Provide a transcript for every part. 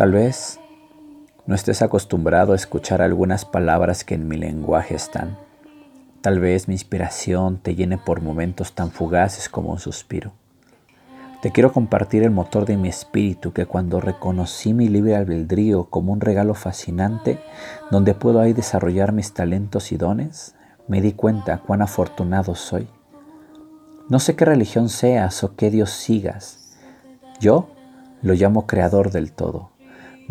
Tal vez no estés acostumbrado a escuchar algunas palabras que en mi lenguaje están. Tal vez mi inspiración te llene por momentos tan fugaces como un suspiro. Te quiero compartir el motor de mi espíritu que cuando reconocí mi libre albedrío como un regalo fascinante donde puedo ahí desarrollar mis talentos y dones, me di cuenta cuán afortunado soy. No sé qué religión seas o qué Dios sigas. Yo lo llamo creador del todo,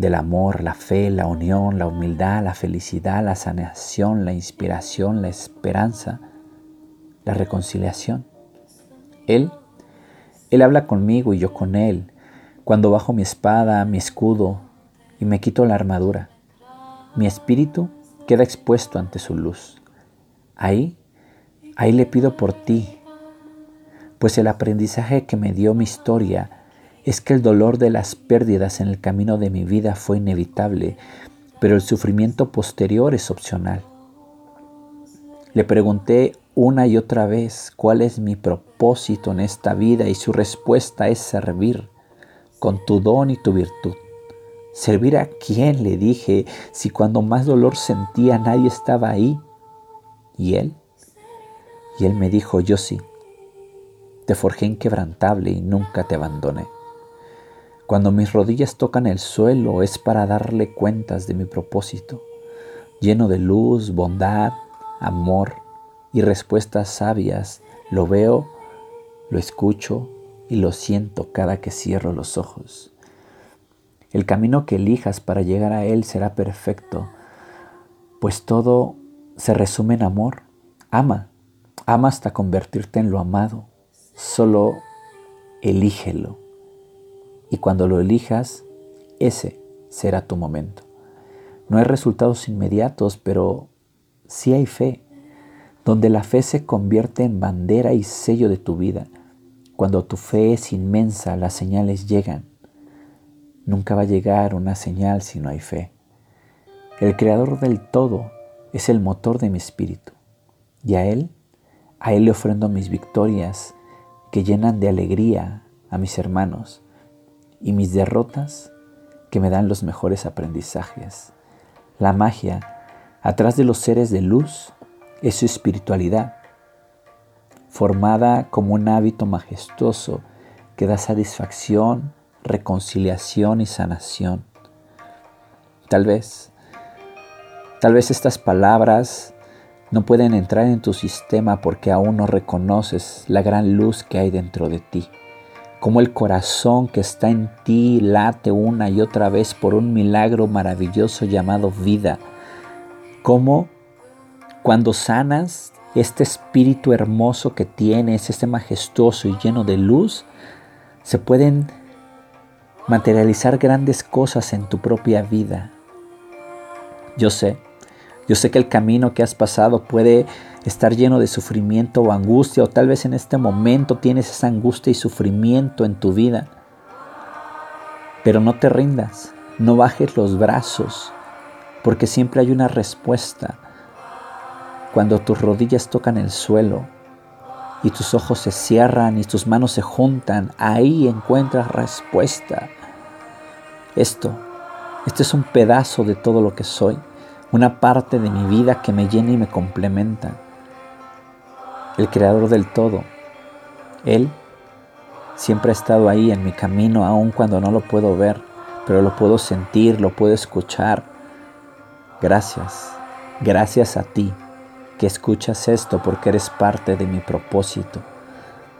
del amor, la fe, la unión, la humildad, la felicidad, la sanación, la inspiración, la esperanza, la reconciliación. Él, Él habla conmigo y yo con Él, cuando bajo mi espada, mi escudo y me quito la armadura. Mi espíritu queda expuesto ante su luz. Ahí, ahí le pido por ti, pues el aprendizaje que me dio mi historia es que el dolor de las pérdidas en el camino de mi vida fue inevitable, pero el sufrimiento posterior es opcional. Le pregunté una y otra vez cuál es mi propósito en esta vida y su respuesta es servir con tu don y tu virtud. ¿Servir a quién? le dije, si cuando más dolor sentía nadie estaba ahí. ¿Y él? Y él me dijo, yo sí. Te forjé inquebrantable y nunca te abandoné. Cuando mis rodillas tocan el suelo es para darle cuentas de mi propósito, lleno de luz, bondad, amor y respuestas sabias. Lo veo, lo escucho y lo siento cada que cierro los ojos. El camino que elijas para llegar a Él será perfecto, pues todo se resume en amor. Ama, ama hasta convertirte en lo amado solo elígelo. Y cuando lo elijas, ese será tu momento. No hay resultados inmediatos, pero sí hay fe, donde la fe se convierte en bandera y sello de tu vida. Cuando tu fe es inmensa, las señales llegan. Nunca va a llegar una señal si no hay fe. El creador del todo es el motor de mi espíritu. Y a Él, a Él le ofrendo mis victorias, que llenan de alegría a mis hermanos y mis derrotas que me dan los mejores aprendizajes. La magia, atrás de los seres de luz, es su espiritualidad, formada como un hábito majestuoso que da satisfacción, reconciliación y sanación. Tal vez, tal vez estas palabras no pueden entrar en tu sistema porque aún no reconoces la gran luz que hay dentro de ti. Como el corazón que está en ti late una y otra vez por un milagro maravilloso llamado vida. Como cuando sanas este espíritu hermoso que tienes, este majestuoso y lleno de luz, se pueden materializar grandes cosas en tu propia vida. Yo sé yo sé que el camino que has pasado puede estar lleno de sufrimiento o angustia, o tal vez en este momento tienes esa angustia y sufrimiento en tu vida. Pero no te rindas, no bajes los brazos, porque siempre hay una respuesta. Cuando tus rodillas tocan el suelo y tus ojos se cierran y tus manos se juntan, ahí encuentras respuesta. Esto, este es un pedazo de todo lo que soy una parte de mi vida que me llena y me complementa. El creador del todo. Él siempre ha estado ahí en mi camino, aun cuando no lo puedo ver, pero lo puedo sentir, lo puedo escuchar. Gracias, gracias a ti que escuchas esto porque eres parte de mi propósito,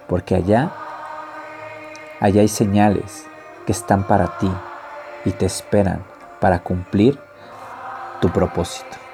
porque allá, allá hay señales que están para ti y te esperan para cumplir tu propósito.